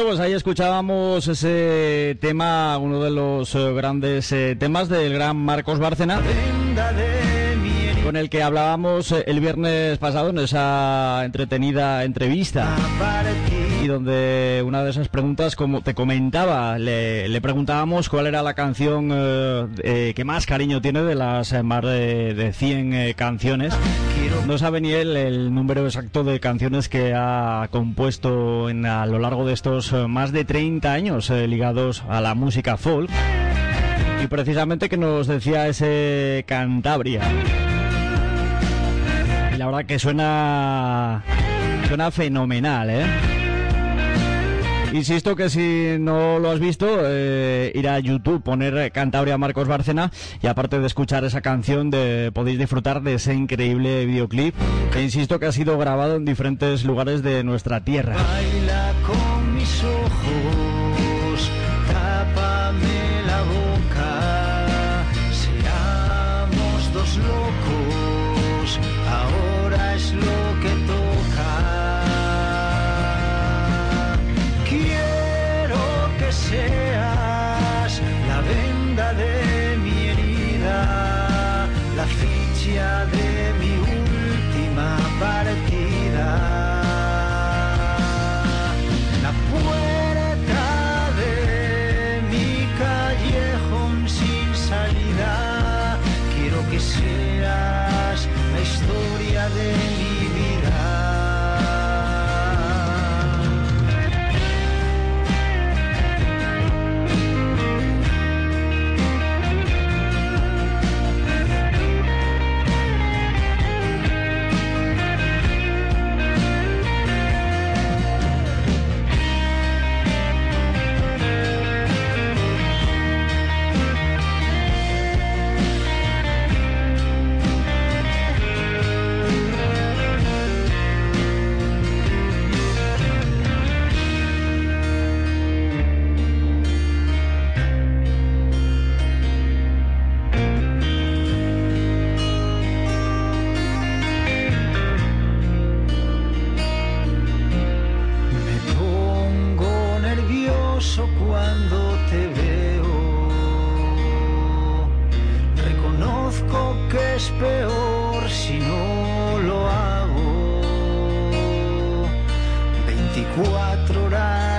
Bueno, pues ahí escuchábamos ese tema, uno de los eh, grandes eh, temas del gran Marcos Bárcena, con el que hablábamos eh, el viernes pasado en esa entretenida entrevista. Y donde una de esas preguntas, como te comentaba, le, preguntábamos cuál era la canción eh, eh, que más cariño tiene de las eh, más de, de 100 eh, canciones. No sabe ni él el número exacto de canciones que ha compuesto en, a lo largo de estos más de 30 años ligados a la música folk. Y precisamente que nos decía ese Cantabria. Y la verdad que suena suena fenomenal, ¿eh? Insisto que si no lo has visto, eh, ir a YouTube, poner eh, Cantabria Marcos Bárcena y aparte de escuchar esa canción, de, podéis disfrutar de ese increíble videoclip que insisto que ha sido grabado en diferentes lugares de nuestra tierra.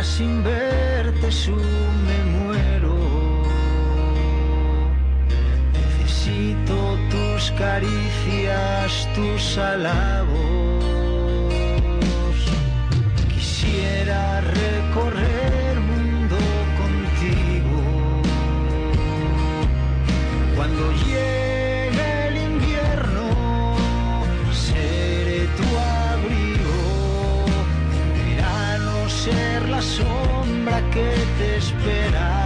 Sin verte, su me muero. Necesito tus caricias, tus halagos. Quisiera recorrer que te espera.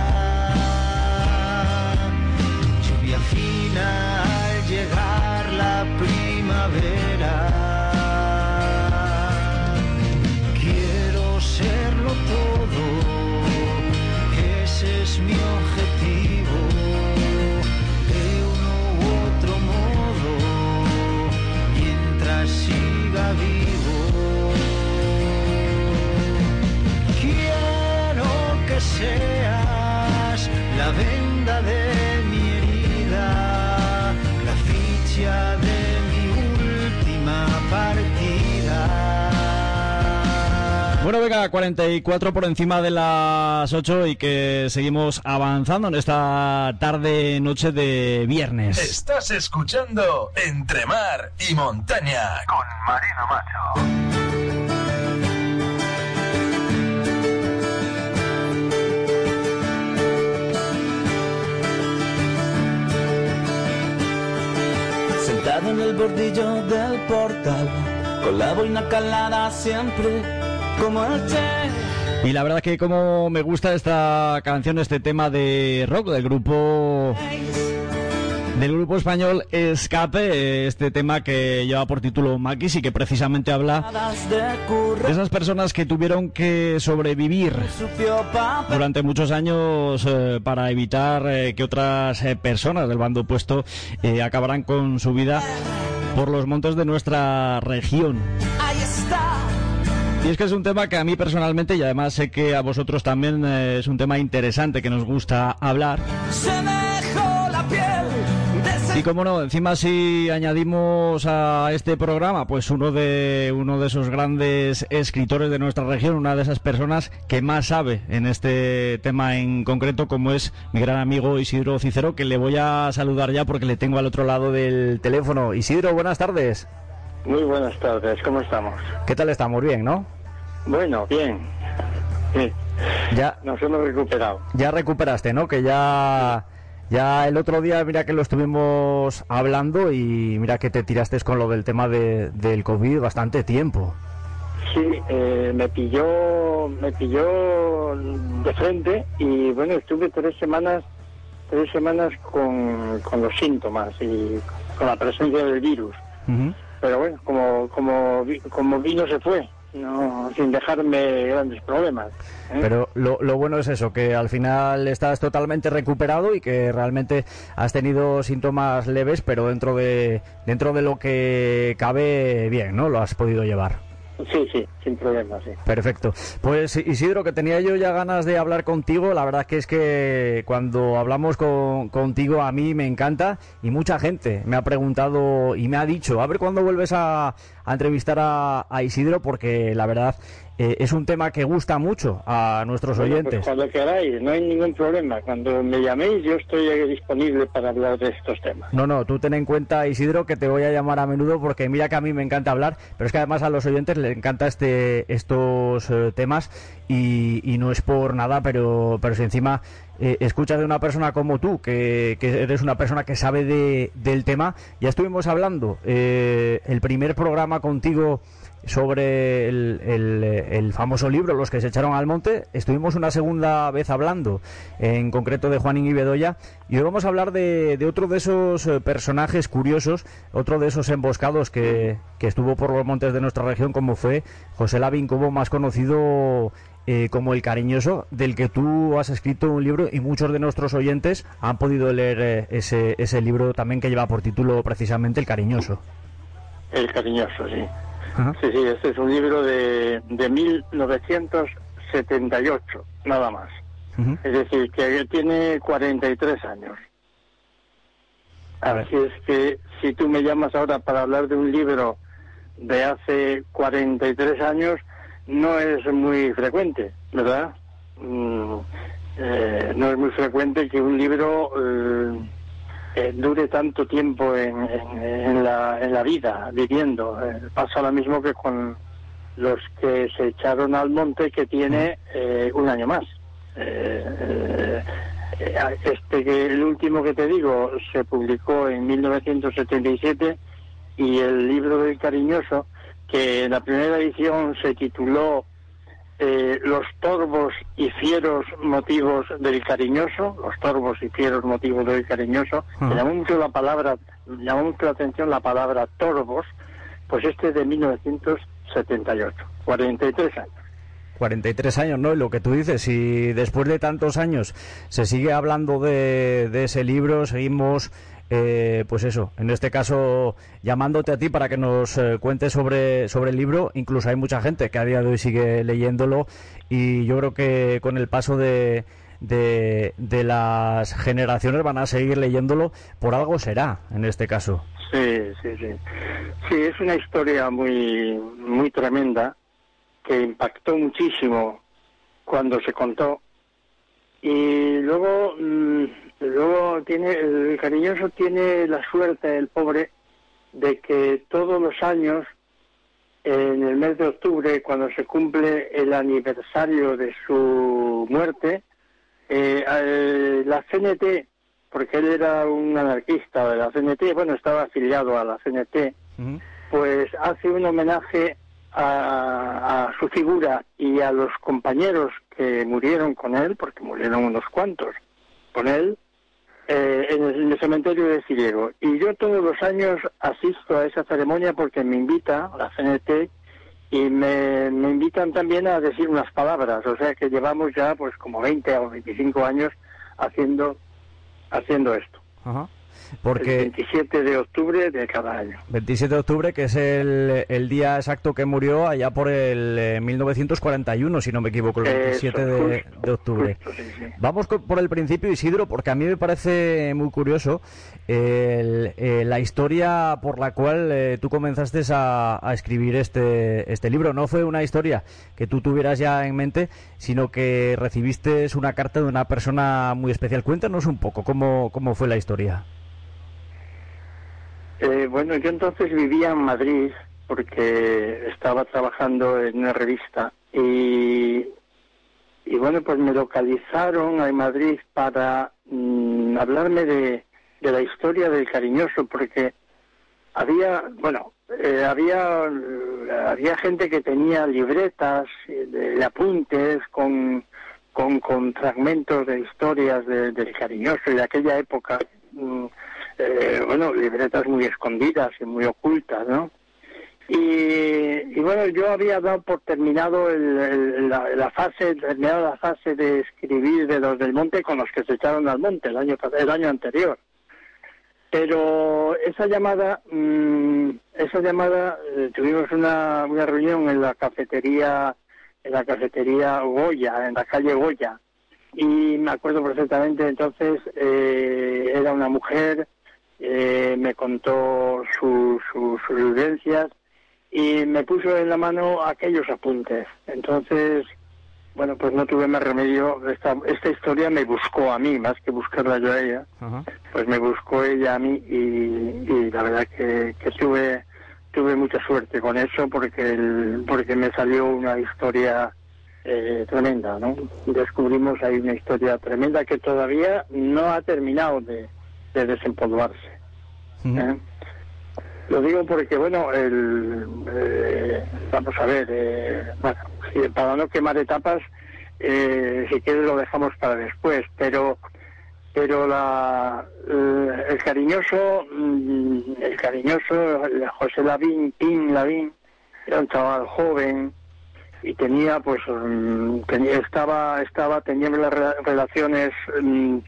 Bueno, venga, 44 por encima de las 8 y que seguimos avanzando en esta tarde, noche de viernes. Estás escuchando Entre Mar y Montaña con Marina Macho. Sentado en el bordillo del portal, con la boina calada siempre como el Che. Y la verdad que como me gusta esta canción, este tema de rock del grupo del grupo español Escape, este tema que lleva por título Maquis y que precisamente habla de esas personas que tuvieron que sobrevivir durante muchos años eh, para evitar eh, que otras eh, personas del bando opuesto acabaran con su vida por los montes de nuestra región. Ahí está. Y es que es un tema que a mí personalmente, y además sé que a vosotros también eh, es un tema interesante que nos gusta hablar. Se me dejó la piel de Y como no, encima si añadimos a este programa, pues uno de uno de esos grandes escritores de nuestra región, una de esas personas que más sabe en este tema en concreto, como es mi gran amigo Isidro Cicero, que le voy a saludar ya porque le tengo al otro lado del teléfono. Isidro, buenas tardes. Muy buenas tardes, ¿cómo estamos? ¿Qué tal estamos? Bien, ¿no? Bueno, bien. Sí, Ya, nos hemos recuperado. ya recuperaste, ¿no? Que ya, ya el otro día, mira que lo estuvimos hablando y mira que te tiraste con lo del tema de, del COVID bastante tiempo. Sí, eh, me pilló, me pilló de frente y bueno, estuve tres semanas, tres semanas con, con los síntomas y con la presencia del virus. Pero bueno, como, como, como vino se fue, no, sin dejarme grandes problemas. ¿eh? Pero lo, lo bueno es eso, que al final estás totalmente recuperado y que realmente has tenido síntomas leves, pero dentro de, dentro de lo que cabe bien, ¿no? Lo has podido llevar. Sí, sí, sin problemas, sí. Perfecto. Pues Isidro, que tenía yo ya ganas de hablar contigo, la verdad que es que cuando hablamos con- contigo a mí me encanta y mucha gente me ha preguntado y me ha dicho, a ver cuándo vuelves a, a entrevistar a, a Isidro, porque la verdad eh, es un tema que gusta mucho a nuestros Bueno, oyentes. pues cuando queráis, no hay ningún problema. Cuando me llaméis, yo estoy disponible para hablar de estos temas. No, no, tú ten en cuenta, Isidro, que te voy a llamar a menudo porque mira que a mí me encanta hablar, pero es que además a los oyentes les encanta este, estos eh, temas y, y no es por nada, pero, pero si encima eh, escuchas de una persona como tú, que, eres una persona que sabe de, del tema, ya estuvimos hablando eh, el primer programa contigo sobre el famoso libro Los que se echaron al monte. Estuvimos una segunda vez hablando, en concreto de Juanín y Bedoya, y hoy vamos a hablar de, de otro de esos eh, personajes curiosos, otro de esos emboscados que, que estuvo por los montes de nuestra región, como fue José Lavín Cobo, más conocido eh, como El Cariñoso, del que tú has escrito un libro y muchos de nuestros oyentes han podido leer eh, ese, ese libro también que lleva por título precisamente El Cariñoso. El cariñoso, sí. Ajá. Sí, sí, este es un libro de, de 1978, nada más. Es decir, que tiene 43 años. Así es que si tú me llamas ahora para hablar de un libro de hace 43 años, no es muy frecuente, ¿verdad? Mm, eh, no es muy frecuente que un libro eh, eh, dure tanto tiempo en, en- la, en la vida, viviendo. Eh, pasa lo mismo que con los que se echaron al monte, que tiene un año más. Este que el último que te digo se publicó en 1977 y el libro del cariñoso que en la primera edición se tituló eh, Los torbos y fieros motivos del cariñoso, los torbos y fieros motivos del cariñoso, me llamó mucho la palabra, me llamó mucho la atención la palabra torbos, pues este es de 1978, 43 años. 43 años, ¿no? Y lo que tú dices, si después de tantos años se sigue hablando de, de ese libro, seguimos, eh, pues eso, en este caso llamándote a ti para que nos eh, cuentes sobre, sobre el libro, incluso hay mucha gente que a día de hoy sigue leyéndolo y yo creo que con el paso de, de, las generaciones van a seguir leyéndolo, por algo será, en este caso. Sí, sí, sí. Sí, es una historia muy, muy tremenda que impactó muchísimo cuando se contó. Y luego, mm, luego tiene, el cariñoso tiene la suerte, el pobre, de que todos los años, en el mes de octubre, cuando se cumple el aniversario de su muerte, eh, eh, la CNT, porque él era un anarquista de la CNT, bueno, estaba afiliado a la CNT, pues hace un homenaje a, a su figura y a los compañeros que murieron con él, porque murieron unos cuantos con él, eh, en, el, en el cementerio de Ciriego. Y yo todos los años asisto a esa ceremonia porque me invita la CNT y me, me invitan también a decir unas palabras. O sea que llevamos ya pues como 20 o 25 años haciendo, haciendo esto. Ajá. El Porque 27 de octubre de cada año. 27 de octubre, que es el, el día exacto que murió allá por el eh, 1941, si no me equivoco, el 27 Eso, de, justo, de octubre. justo, sí, sí. Vamos co- por el principio, Isidro, porque a mí me parece muy curioso el- eh, la historia por la cual eh, tú comenzaste a, a escribir este, este libro. No fue una historia que tú tuvieras ya en mente, sino que recibiste una carta de una persona muy especial. Cuéntanos un poco cómo, cómo fue la historia. Eh, bueno, yo entonces vivía en Madrid porque estaba trabajando en una revista y, bueno, pues me localizaron en Madrid para mm, hablarme de, de la historia del cariñoso porque había, bueno, eh, había, había gente que tenía libretas de, apuntes con, con, con fragmentos de historias de- del cariñoso y de aquella época. mm, eh, bueno, libretas muy escondidas y muy ocultas, ¿no? Y, y bueno, yo había dado por terminado el- el- la, fase, terminado la fase de escribir de los del monte con los que se echaron al monte el año, el año anterior. Pero esa llamada, mm, esa llamada, eh, tuvimos una, una reunión en la cafetería, en la cafetería Goya, en la calle Goya, y me acuerdo perfectamente entonces eh, era una mujer eh, me contó su, su- sus vivencias y me puso en la mano aquellos apuntes. Entonces bueno pues no tuve más remedio. Esta, esta historia me buscó a mí más que buscarla yo a ella pues me buscó ella a mí y, y la verdad que, que tuve tuve mucha suerte con eso porque el, porque me salió una historia eh, tremenda, ¿no? Descubrimos ahí una historia tremenda que todavía no ha terminado de, de desempolvarse. ¿eh? Lo digo porque, bueno, el, eh, vamos a ver, eh, bueno, para no quemar etapas, eh, si quieres lo dejamos para después, pero pero la, el cariñoso, mm, el cariñoso José Lavín, Pin Lavín, era un chaval joven y tenía, pues, mm, tenía, estaba, estaba, tenía las re- relaciones mm,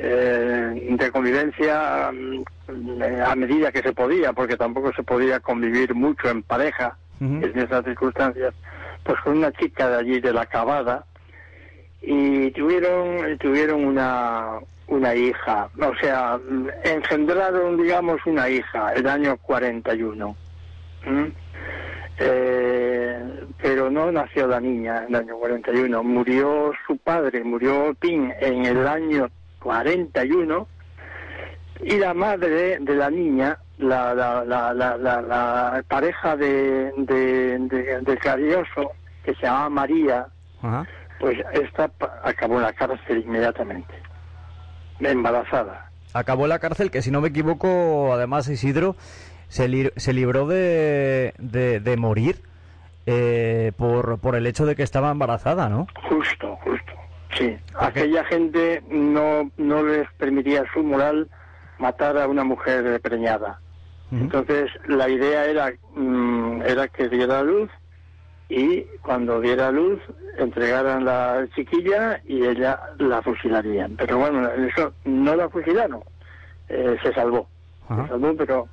eh, de convivencia mm, eh, a medida que se podía, porque tampoco se podía convivir mucho en pareja en esas circunstancias, pues con una chica de allí de la Cavada y tuvieron tuvieron una una hija, o sea, mm, engendraron, digamos, una hija el año 41. ¿Mm? Eh, pero no nació la niña en el año 41, murió su padre, murió Pin en el año 41 y la madre de la niña, la, la, la, la, la- la pareja de, de, de, de Carioso, que se llamaba María, Ajá. pues esta acabó en la cárcel inmediatamente, embarazada. Acabó en la cárcel, que si no me equivoco, además Isidro se, li- se libró de, de, de morir eh, por, por el hecho de que estaba embarazada, ¿no? Justo, justo. Sí, aquella gente no, no les permitía su moral matar a una mujer preñada. Entonces la idea era, mm, era que diera luz y cuando diera luz entregaran la chiquilla y ella la fusilarían. Pero bueno, eso no la fusilaron, eh, se salvó, se salvó, pero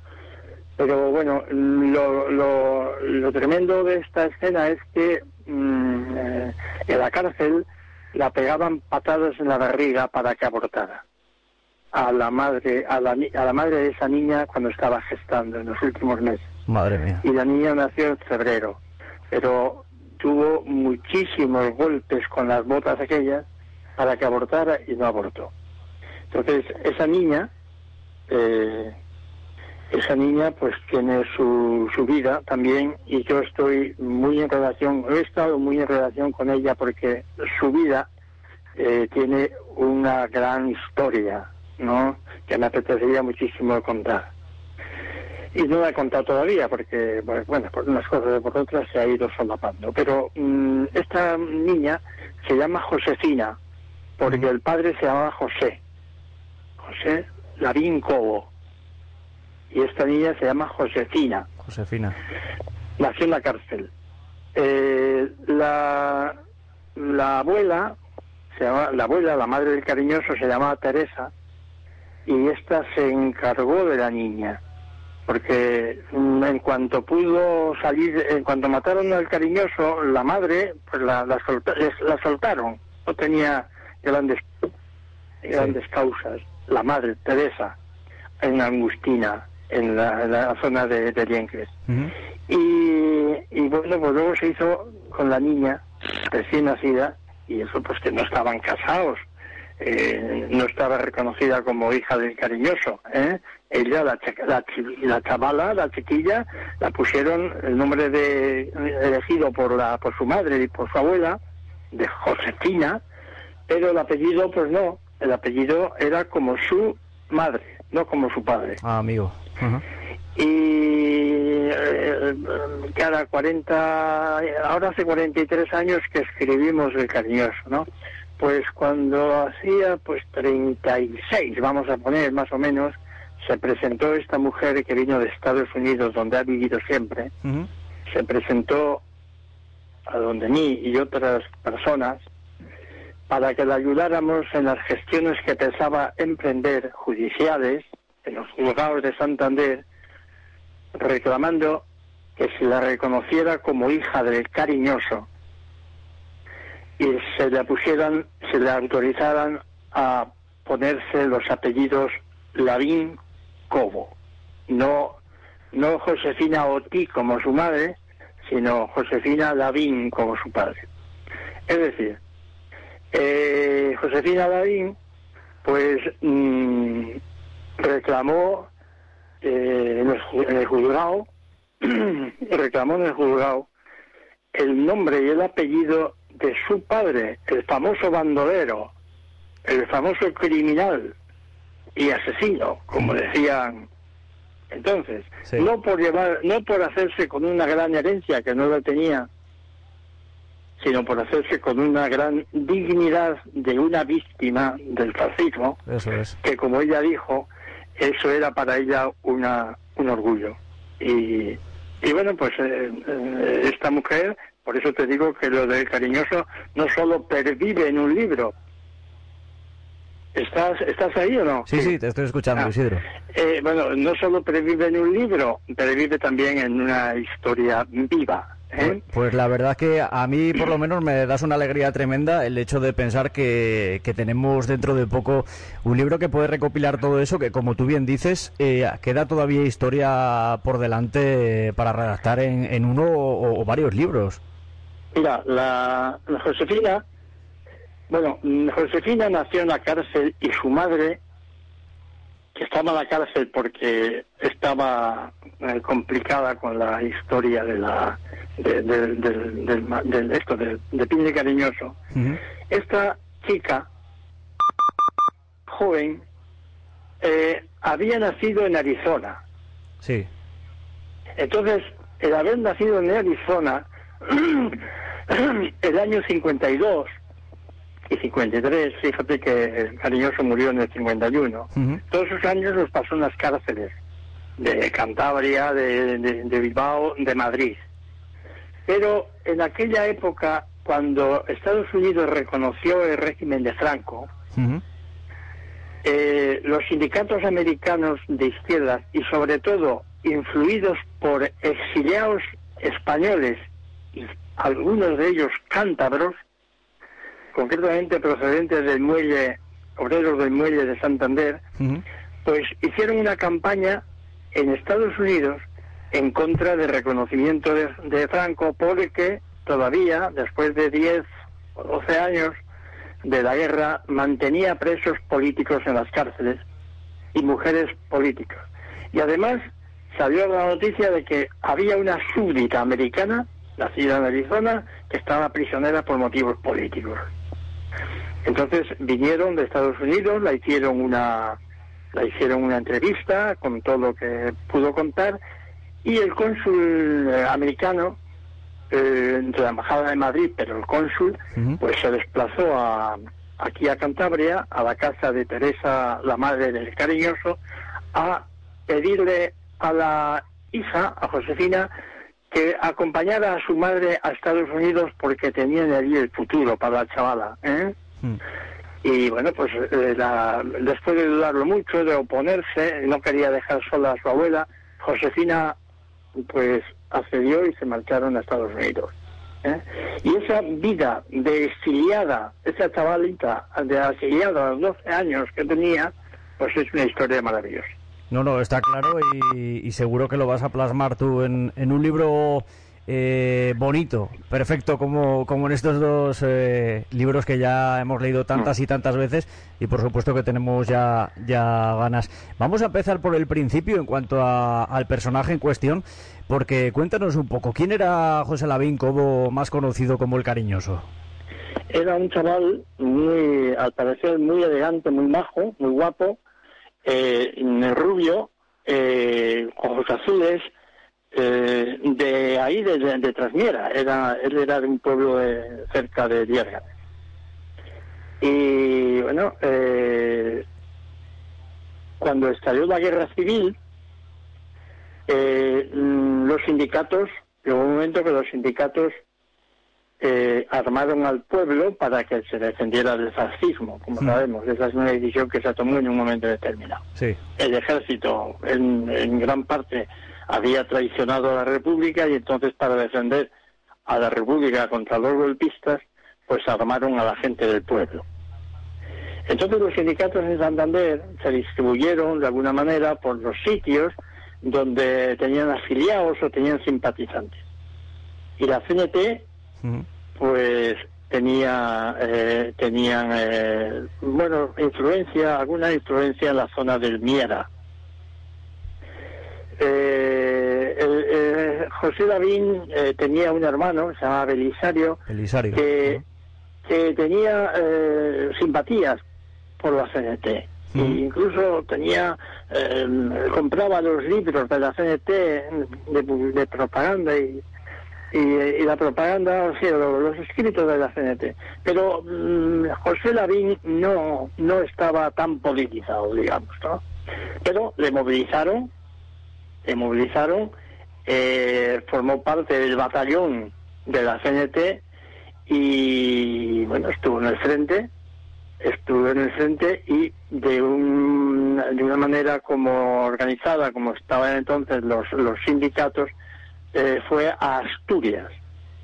pero bueno, lo, lo, lo tremendo de esta escena es que mm, eh, en la cárcel la pegaban patadas en la barriga para que abortara a la madre a la, a la madre de esa niña cuando estaba gestando en los últimos meses Madre mía. y la niña nació en febrero pero tuvo muchísimos golpes con las botas aquellas para que abortara y no abortó. Entonces, esa niña, eh, esa niña pues tiene su, su vida también y yo estoy muy en relación, he estado muy en relación con ella porque su vida eh, tiene una gran historia, ¿no? Que me apetecería muchísimo contar. Y no la he contado todavía porque, pues, bueno, por unas cosas y por otras se ha ido solapando. Pero mm, esta niña se llama Josefina porque el padre se llamaba José, José Lavín Cobo. Y esta niña se llama Josefina Josefina. nació en la cárcel. Eh, la, la abuela, se llama, la abuela, la madre del cariñoso, se llamaba Teresa y esta se encargó de la niña. Porque mm, en cuanto pudo salir, en cuanto mataron al cariñoso, la madre, pues la, la, solta- la soltaron. No tenía grandes, grandes causas. La madre, Teresa, en Angustina, en la, en la zona de, de Liencres. Y, y bueno, pues luego se hizo con la niña recién nacida y eso pues que no estaban casados. Eh, no estaba reconocida como hija del cariñoso. ¿eh? Ella, la, la, la chavala, la chiquilla, la pusieron el nombre de elegido por la por su madre y por su abuela, de Josefina, pero el apellido pues no, el apellido era como su madre, no como su padre Ah, amigo. Y eh, cada 40, ahora hace 43 años que escribimos El Cariñoso, ¿no? Pues cuando hacía pues 36, vamos a poner más o menos, se presentó esta mujer que vino de Estados Unidos, donde ha vivido siempre, se presentó a donde mí y otras personas para que la ayudáramos en las gestiones que pensaba emprender judiciales en los juzgados de Santander, reclamando que se la reconociera como hija del cariñoso y se le pusieran, se le autorizaran a ponerse los apellidos Lavín Cobo, no, no Josefina Oti como su madre, sino Josefina Lavín como su padre. Es decir, eh, Josefina Lavín, pues mm, reclamó eh, en, el, en el juzgado, reclamó en el juzgado el nombre y el apellido de su padre, el famoso bandolero, el famoso criminal y asesino, como decían entonces, Sí. no por llevar, no por hacerse con una gran herencia que no la tenía, sino por hacerse con una gran dignidad de una víctima del fascismo, Eso es. que como ella dijo, eso era para ella una, un orgullo. Y, y bueno, pues eh, eh, esta mujer, por eso te digo que lo del cariñoso no solo pervive en un libro. ¿Estás, ¿Estás ahí o no? Sí, sí, te estoy escuchando, Ah. Isidro. Eh, bueno, no solo pervive en un libro, pervive también en una historia viva. ¿Eh? Pues la verdad que a mí por lo menos me das una alegría tremenda el hecho de pensar que, que tenemos dentro de poco un libro que puede recopilar todo eso, que como tú bien dices, eh, queda todavía historia por delante para redactar en, en uno o, o varios libros. Mira, la, la Josefina, bueno, Josefina nació en la cárcel y su madre, que estaba en la cárcel porque estaba eh, complicada con la historia de la de, de- ma- del- esto de, de Piña Cariñoso. Esta chica joven eh, había nacido en Arizona. Sí. Entonces, el haber nacido en Arizona, el año 52 y 53, fíjate que el cariñoso murió en el 51, Ujú. todos esos años los pasó en las cárceles de Cantabria, de, de- de Bilbao, de Madrid. Pero en aquella época, cuando Estados Unidos reconoció el régimen de Franco, Ujú. eh, los sindicatos americanos de izquierdas y sobre todo influidos por exiliados españoles y algunos de ellos cántabros, concretamente procedentes del muelle, obreros del muelle de Santander, pues hicieron una campaña en Estados Unidos en contra del reconocimiento de, de Franco porque todavía, después de 10 o 12 años de la guerra, mantenía presos políticos en las cárceles y mujeres políticas. Y además salió la noticia de que había una súbdita americana, nacida en Arizona, que estaba prisionera por motivos políticos. Entonces vinieron de Estados Unidos, la hicieron una la hicieron una entrevista con todo lo que pudo contar y el cónsul eh, americano eh, de la embajada de Madrid, pero el cónsul pues se desplazó a, aquí a Cantabria, a la casa de Teresa, la madre del cariñoso, a pedirle a la hija, a Josefina, que acompañara a su madre a Estados Unidos porque tenían allí el futuro para la chavala. ¿eh? Y bueno, pues eh, la- después de dudarlo mucho, de oponerse, no quería dejar sola a su abuela, Josefina pues accedió y se marcharon a Estados Unidos. ¿eh? Y esa vida de exiliada, esa chavalita de exiliada a los 12 años que tenía, pues es una historia maravillosa. No, no, está claro y, y seguro que lo vas a plasmar tú en, en un libro eh, bonito, perfecto, como, como en estos dos eh, libros que ya hemos leído tantas y tantas veces y por supuesto que tenemos ya, ya ganas. Vamos a empezar por el principio en cuanto a- al personaje en cuestión, porque cuéntanos un poco, ¿quién era José Lavín Cobo, más conocido como el cariñoso? Era un chaval muy, al parecer, muy elegante, muy majo, muy guapo, eh, rubio, eh, ojos azules, eh, de ahí, de, de, Trasmiera. Era, él era de un pueblo cerca de Diérgame. Y bueno, eh, cuando estalló la guerra civil, eh, los sindicatos, llegó un momento que los sindicatos eh, armaron al pueblo para que se defendiera del fascismo, como Mm. sabemos. Esa es una decisión que se tomó en un momento determinado. Sí. El ejército, en, en gran parte, había traicionado a la República y entonces para defender a la República contra los golpistas, pues armaron a la gente del pueblo. Entonces los sindicatos en Santander se distribuyeron de alguna manera por los sitios donde tenían afiliados o tenían simpatizantes. Y la CNT Pues tenía eh, tenían eh, bueno influencia alguna influencia en la zona del Miera. Eh, el- eh, José Davín eh, tenía un hermano se llamaba Belisario Belisario. que, que tenía eh, simpatías por la CNT e incluso tenía compraba los libros de la CNT de, de propaganda y, y, y la propaganda, o sea, lo- los, escritos de la CNT. Pero mm, José Lavín no, no estaba tan politizado, digamos, ¿no? Pero le movilizaron, le movilizaron, eh, formó parte del batallón de la CNT y, bueno, estuvo en el frente, estuvo en el frente y de, un, de una manera como organizada, como estaban entonces los, los sindicatos, eh, fue a Asturias,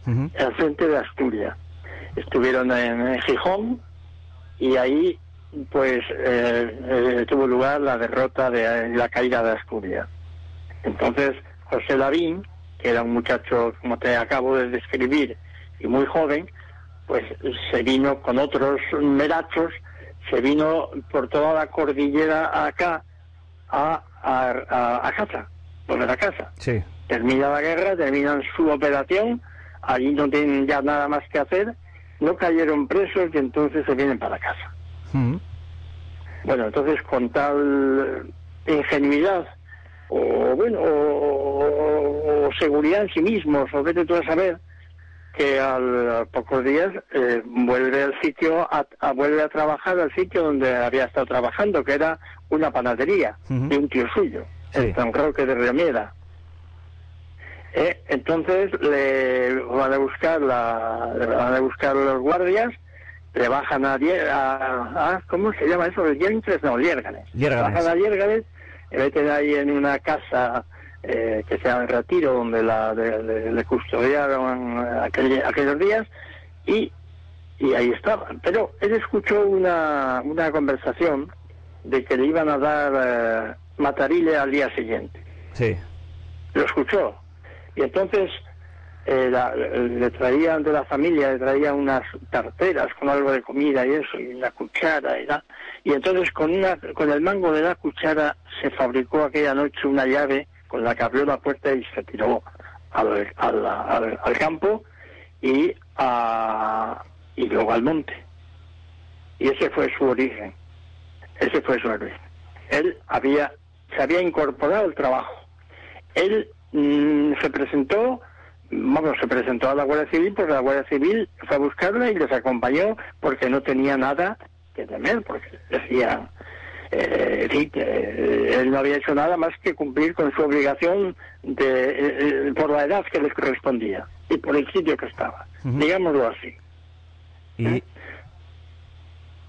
Ujú. al frente de Asturias. Estuvieron en, Gijón y ahí pues eh, eh, tuvo lugar la derrota de la caída de Asturias. Entonces José Lavín, que era un muchacho como te acabo de describir y muy joven, pues se vino con otros merachos, se vino por toda la cordillera acá a, a, a, a casa, volver a casa Sí. Termina la guerra, terminan su operación, allí no tienen ya nada más que hacer, no cayeron presos y entonces se vienen para casa. Ujú. Bueno, entonces con tal ingenuidad o bueno o, o- o seguridad en sí mismos, o vete tú a saber, que al, a pocos días eh, vuelve al sitio, a, a- vuelve a trabajar al sitio donde había estado trabajando, que era una panadería de un tío suyo, Sí. en San Roque de Riomiera. Eh, entonces le van a buscar la, le van a buscar los guardias, le bajan a, a, a- ¿cómo se llama eso? Liérganes, no, Liérganes. Liérganes. Bajan a Liérganes, le meten ahí en una casa eh, que se llama Retiro, donde la, le, le- le custodiaron aquel- aquellos días, y, y ahí estaban. Pero él escuchó una, una conversación de que le iban a dar eh, matarile al día siguiente Sí. lo escuchó. Y entonces eh, la- le traían de la familia, le traían unas tarteras con algo de comida y eso, y la cuchara y la- Y entonces con, una, con el mango de la cuchara se fabricó aquella noche una llave con la que abrió la puerta y se tiró al, al, campo y, a, y luego al monte. Y ese fue su origen. Ese fue su origen. Él había, se había incorporado al trabajo. Él mm, se presentó, vamos, se presentó a la Guardia Civil porque la Guardia Civil fue a buscarla y les acompañó porque no tenía nada que temer, porque decían, eh, sí, eh, él no había hecho nada más que cumplir con su obligación de, eh, eh, por la edad que les correspondía y por el sitio que estaba, digámoslo así. Y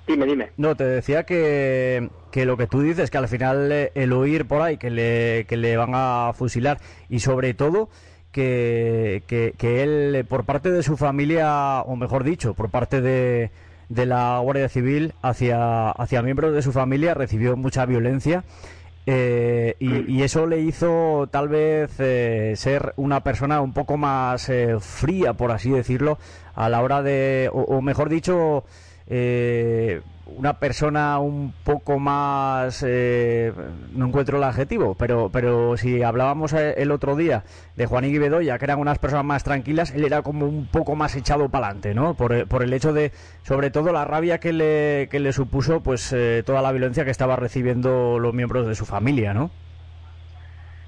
Dime, dime. no, te decía que, que lo que tú dices, que al final eh, el oír por ahí que le, que le van a fusilar y sobre todo que, que, que él, por parte de su familia, o mejor dicho, por parte de, de la Guardia Civil hacia, hacia miembros de su familia, recibió mucha violencia. eh, y, y eso le hizo tal vez eh, ser una persona un poco más eh, fría, por así decirlo, a la hora de, o, o mejor dicho, eh, una persona un poco más, eh, no encuentro el adjetivo, pero, pero si hablábamos eh, el otro día de Juan y Bedoya, que eran unas personas más tranquilas, él era como un poco más echado para adelante, ¿no? Por, el- por el hecho de, sobre todo, la rabia que le, que le supuso, pues, eh, toda la violencia que estaba recibiendo los miembros de su familia, ¿no?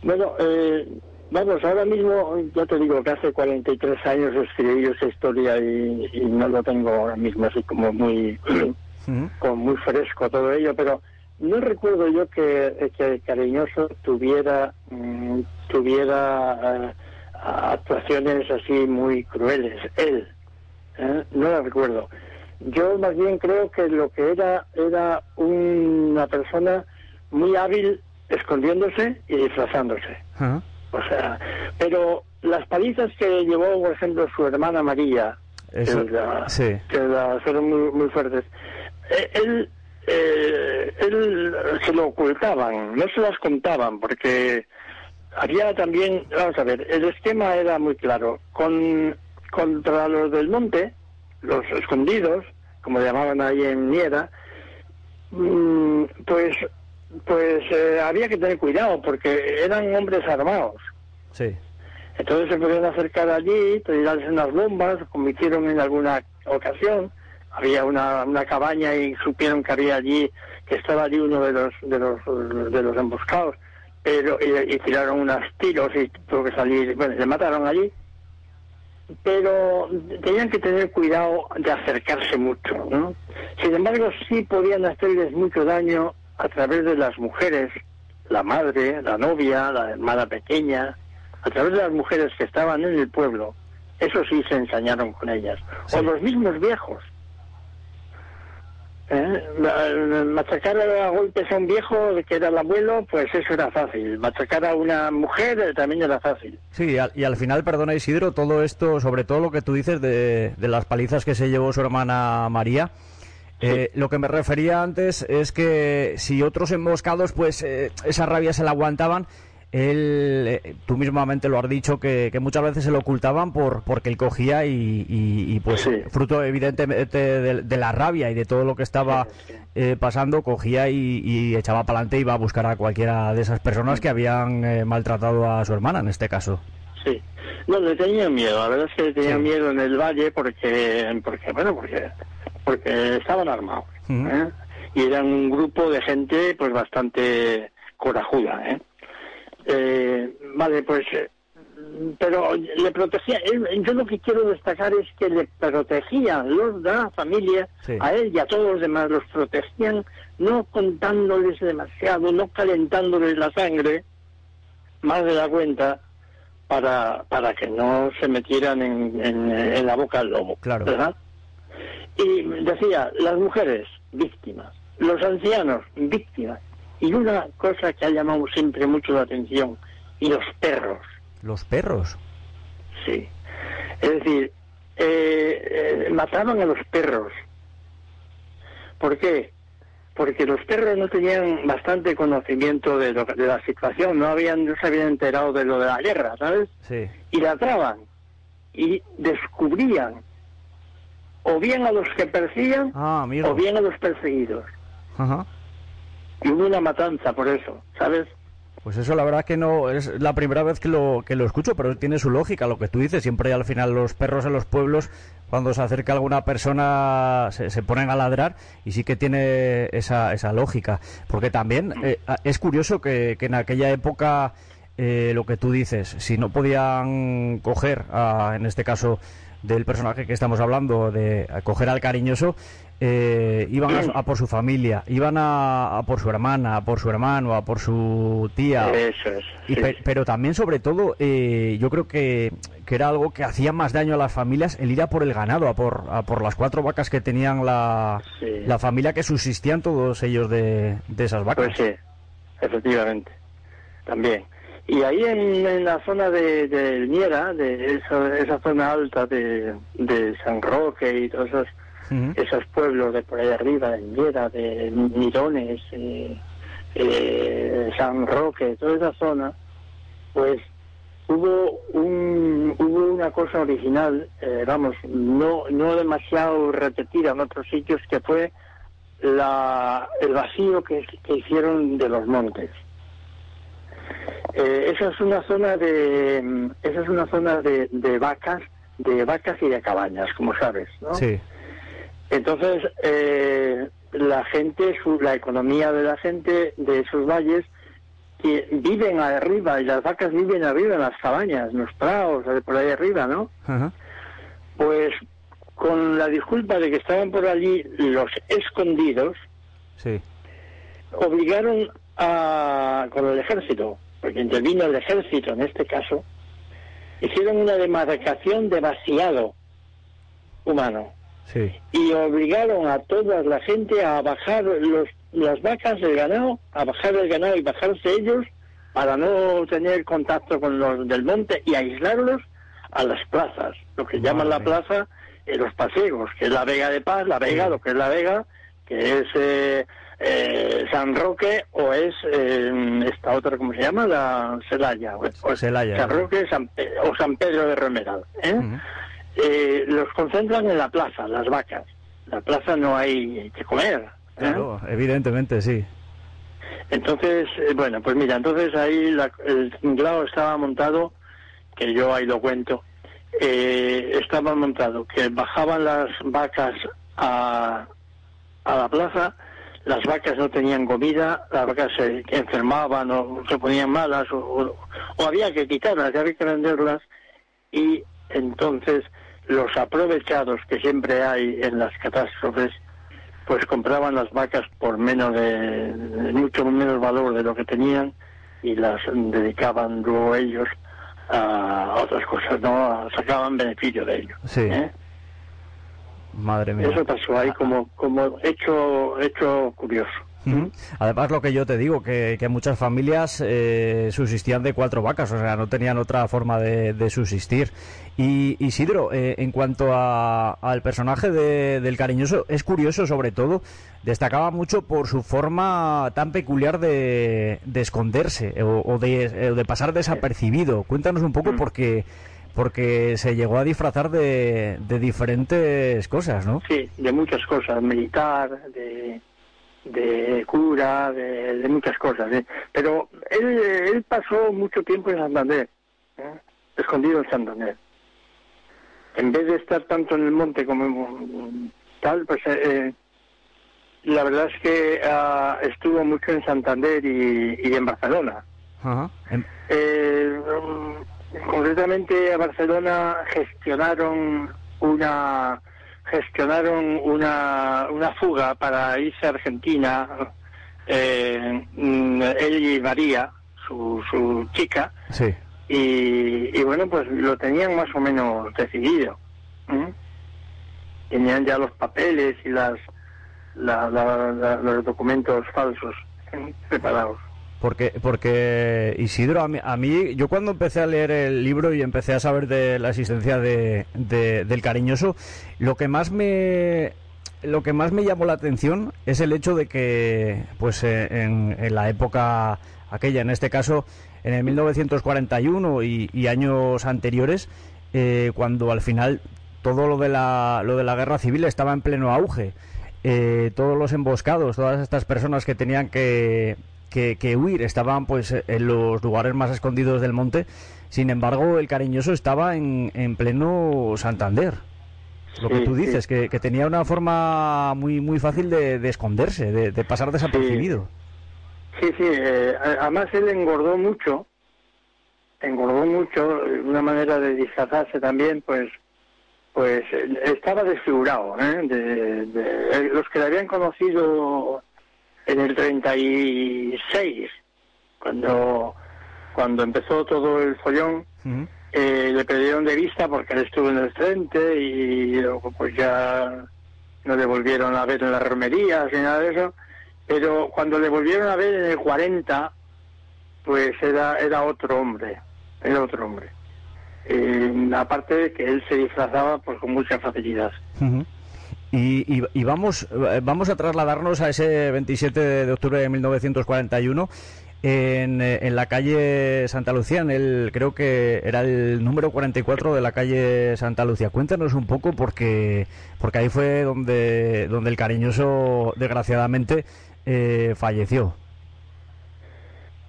Bueno, eh, vamos, ahora mismo, ya te digo que hace 43 años escribí esa historia y, y no lo tengo ahora mismo así como muy, como muy fresco todo ello, pero no recuerdo yo que, que Cariñoso tuviera, mm, tuviera eh, actuaciones así muy crueles, él, ¿eh? no lo recuerdo. Yo más bien creo que lo que era era una persona muy hábil escondiéndose y disfrazándose. O sea, pero las palizas que llevó, por ejemplo, su hermana María, Eso- que, la- sí. que la- fueron muy, muy fuertes, eh, él, eh, él se lo ocultaban, no se las contaban, porque había también, vamos a ver, el esquema era muy claro. Con, contra los del monte, los escondidos, como llamaban ahí en Niera, mm, pues pues eh, había que tener cuidado porque eran hombres armados. Sí. Entonces se podían acercar allí, tirarse unas bombas, como hicieron en alguna ocasión. Había una, una cabaña y supieron que había allí, que estaba allí uno de los de los, de los emboscados, pero y, y tiraron unos tiros y tuvo que salir, bueno, se mataron allí. Pero tenían que tener cuidado de acercarse mucho, ¿no? Sin embargo, sí podían hacerles mucho daño a través de las mujeres, la madre, la novia, la hermana pequeña, a través de las mujeres que estaban en el pueblo, eso sí se ensañaron con ellas. Sí. O los mismos viejos. ¿Eh? Ma- Machacar a golpes a un viejo que era el abuelo, pues eso era fácil. Machacar a una mujer eh, también era fácil. Sí, y al, y al final, perdona Isidro, todo esto, sobre todo lo que tú dices de, de las palizas que se llevó su hermana María, eh, lo que me refería antes es que si otros emboscados, pues eh, esa rabia se la aguantaban, él, eh, tú mismamente lo has dicho, que, que muchas veces se lo ocultaban por porque él cogía y, y- y, pues Sí. fruto evidentemente de, de la rabia y de todo lo que estaba eh, pasando, cogía y, y echaba para adelante y iba a buscar a cualquiera de esas personas que habían eh, maltratado a su hermana en este caso. Sí. No, le tenían miedo, la verdad es que le tenían Sí. miedo en el valle porque, porque bueno, porque, porque estaban armados. ¿eh? Y eran un grupo de gente pues bastante corajuda, ¿eh? Eh, vale, pues, eh, pero le protegía, yo lo que quiero destacar es que le protegían los de la familia, Sí. a él y a todos los demás, los protegían no contándoles demasiado, no calentándoles la sangre, más de la cuenta, para, para que no se metieran en, en, en la boca del lobo. Claro. ¿verdad? Y decía, las mujeres, víctimas, los ancianos, víctimas. Y una cosa que ha llamado siempre mucho la atención, y los perros, Los perros. sí. Es decir, eh, eh, mataban a los perros. ¿Por qué? Porque los perros no tenían bastante conocimiento de, lo- de la situación, no habían no se habían enterado de lo de la guerra, ¿sabes? Sí. y ladraban. y descubrían o bien a los que perseguían Ah, o bien a los perseguidos. Ajá. Y hubo una matanza por eso, ¿sabes? Pues eso la verdad que no es la primera vez que lo que lo escucho, pero tiene su lógica lo que tú dices. Siempre al final los perros en los pueblos, cuando se acerca alguna persona, se, se ponen a ladrar y sí que tiene esa, esa lógica. Porque también eh, es curioso que, que en aquella época eh, lo que tú dices, si no podían coger, a- en este caso del personaje que estamos hablando, de a coger al cariñoso, eh, iban a, a por su familia, iban a, a por su hermana, a por su hermano, a por su tía. Eso es. Y pe- pero también, sobre todo, eh, yo creo que, que era algo que hacía más daño a las familias el ir a por el ganado, a por, a por las cuatro vacas que tenían la, Sí. la familia que subsistían todos ellos de, de esas vacas. Pues sí, efectivamente, también. Y ahí en, en la zona de, de Miera, de esa, esa zona alta de, de San Roque y todos esos, esos pueblos de por ahí arriba, de Miera, de Mirones, eh, eh, San Roque, toda esa zona, pues hubo un hubo una cosa original, eh, vamos, no no demasiado repetida en otros sitios, que fue la, el vacío que, que hicieron de los montes. Eh, esa es una zona de mm, esa es una zona de, de vacas, de vacas y de cabañas, como sabes, ¿no? Sí, Entonces, eh, la gente, su, la economía de la gente de esos valles, que viven arriba, y las vacas viven arriba en las cabañas, en los prados, por ahí arriba, ¿no? Pues con la disculpa de que estaban por allí los escondidos, sí, obligaron a, con el ejército, porque intervino el ejército en este caso, hicieron una demarcación de vaciado humano. sí. y obligaron a toda la gente a bajar los, las vacas del ganado, a bajar el ganado y bajarse ellos para no tener contacto con los del monte y aislarlos a las plazas, lo que llaman la plaza eh, los paseos, que es la Vega de Paz, la Vega, lo que es la Vega, que es eh, eh, San Roque o es eh, esta otra, ¿cómo se llama? La Celaya. o- o- Celaya. San Roque San o San Pedro de Romeral. ¿eh? Eh, los concentran en la plaza, las vacas. En la plaza no hay que comer. ¿eh? Claro, evidentemente, sí. Entonces, eh, bueno, pues mira, entonces ahí la- el tinglao estaba montado, que yo ahí lo cuento, eh, estaba montado que bajaban las vacas a, a la plaza, las vacas no tenían comida, las vacas se enfermaban o se ponían malas o, o- o había que quitarlas, había que venderlas y entonces los aprovechados que siempre hay en las catástrofes pues compraban las vacas por menos de, de mucho menos valor de lo que tenían y las dedicaban luego ellos a otras cosas, no sacaban beneficio de ello. Sí. ¿eh? Madre mía. Eso pasó ahí como como hecho hecho curioso. Además, lo que yo te digo, que, que muchas familias eh, subsistían de cuatro vacas, o sea, no tenían otra forma de, de subsistir. Y Isidro, eh, en cuanto a- al personaje de- del cariñoso, es curioso sobre todo, destacaba mucho por su forma tan peculiar de, de esconderse o, o de, de pasar desapercibido. Cuéntanos un poco porque porque se llegó a disfrazar de, de diferentes cosas, ¿no? Sí, de muchas cosas, militar, de, de cura, de, de muchas cosas. ¿eh? Pero él, él pasó mucho tiempo en Santander, ¿eh? escondido en Santander. En vez de estar tanto en el monte como en- tal, pues eh, la verdad es que ah, estuvo mucho en Santander y, y en Barcelona. Ajá. Eh, mm, concretamente a Barcelona gestionaron una gestionaron una, una fuga para irse a Argentina eh, mm, él y María su, su chica sí. y, y bueno pues lo tenían más o menos decidido tenían ya los papeles y las la- la- la- los documentos falsos preparados Porque, porque Isidro, a mí, a yo cuando empecé a leer el libro y empecé a saber de la existencia de, de- del cariñoso, lo que más me lo que más me llamó la atención es el hecho de que, pues, eh, en, en la época aquella, en este caso, en el 1941 y, y años anteriores, eh, cuando al final todo lo de la, lo de la guerra civil estaba en pleno auge. Eh, todos los emboscados, todas estas personas que tenían que, que, que huir estaban pues en los lugares más escondidos del monte. Sin embargo, el cariñoso estaba en, en pleno Santander. Lo que Sí, tú sí. dices, que, que tenía una forma muy muy fácil de, de esconderse, de, de pasar desapercibido. Sí, sí, eh, además él engordó mucho, engordó mucho, eh, una manera de disfrazarse también, pues pues eh, estaba desfigurado. ¿eh? De- de- eh, los que le habían conocido en el 36, cuando, cuando empezó todo el follón, eh, le perdieron de vista porque él estuvo en el frente y luego pues ya no le volvieron a ver en las romerías ni nada de eso. Pero cuando le volvieron a ver en el 40, pues era, era otro hombre, era otro hombre. Eh, aparte de que él se disfrazaba pues con mucha facilidad. Y, y- y vamos, eh, vamos a trasladarnos a ese 27 de octubre de 1941 en, eh, en la calle Santa Lucía, en el, creo que era el número 44 de la calle Santa Lucía. Cuéntanos un poco porque, porque ahí fue donde, donde el cariñoso, desgraciadamente, eh, falleció.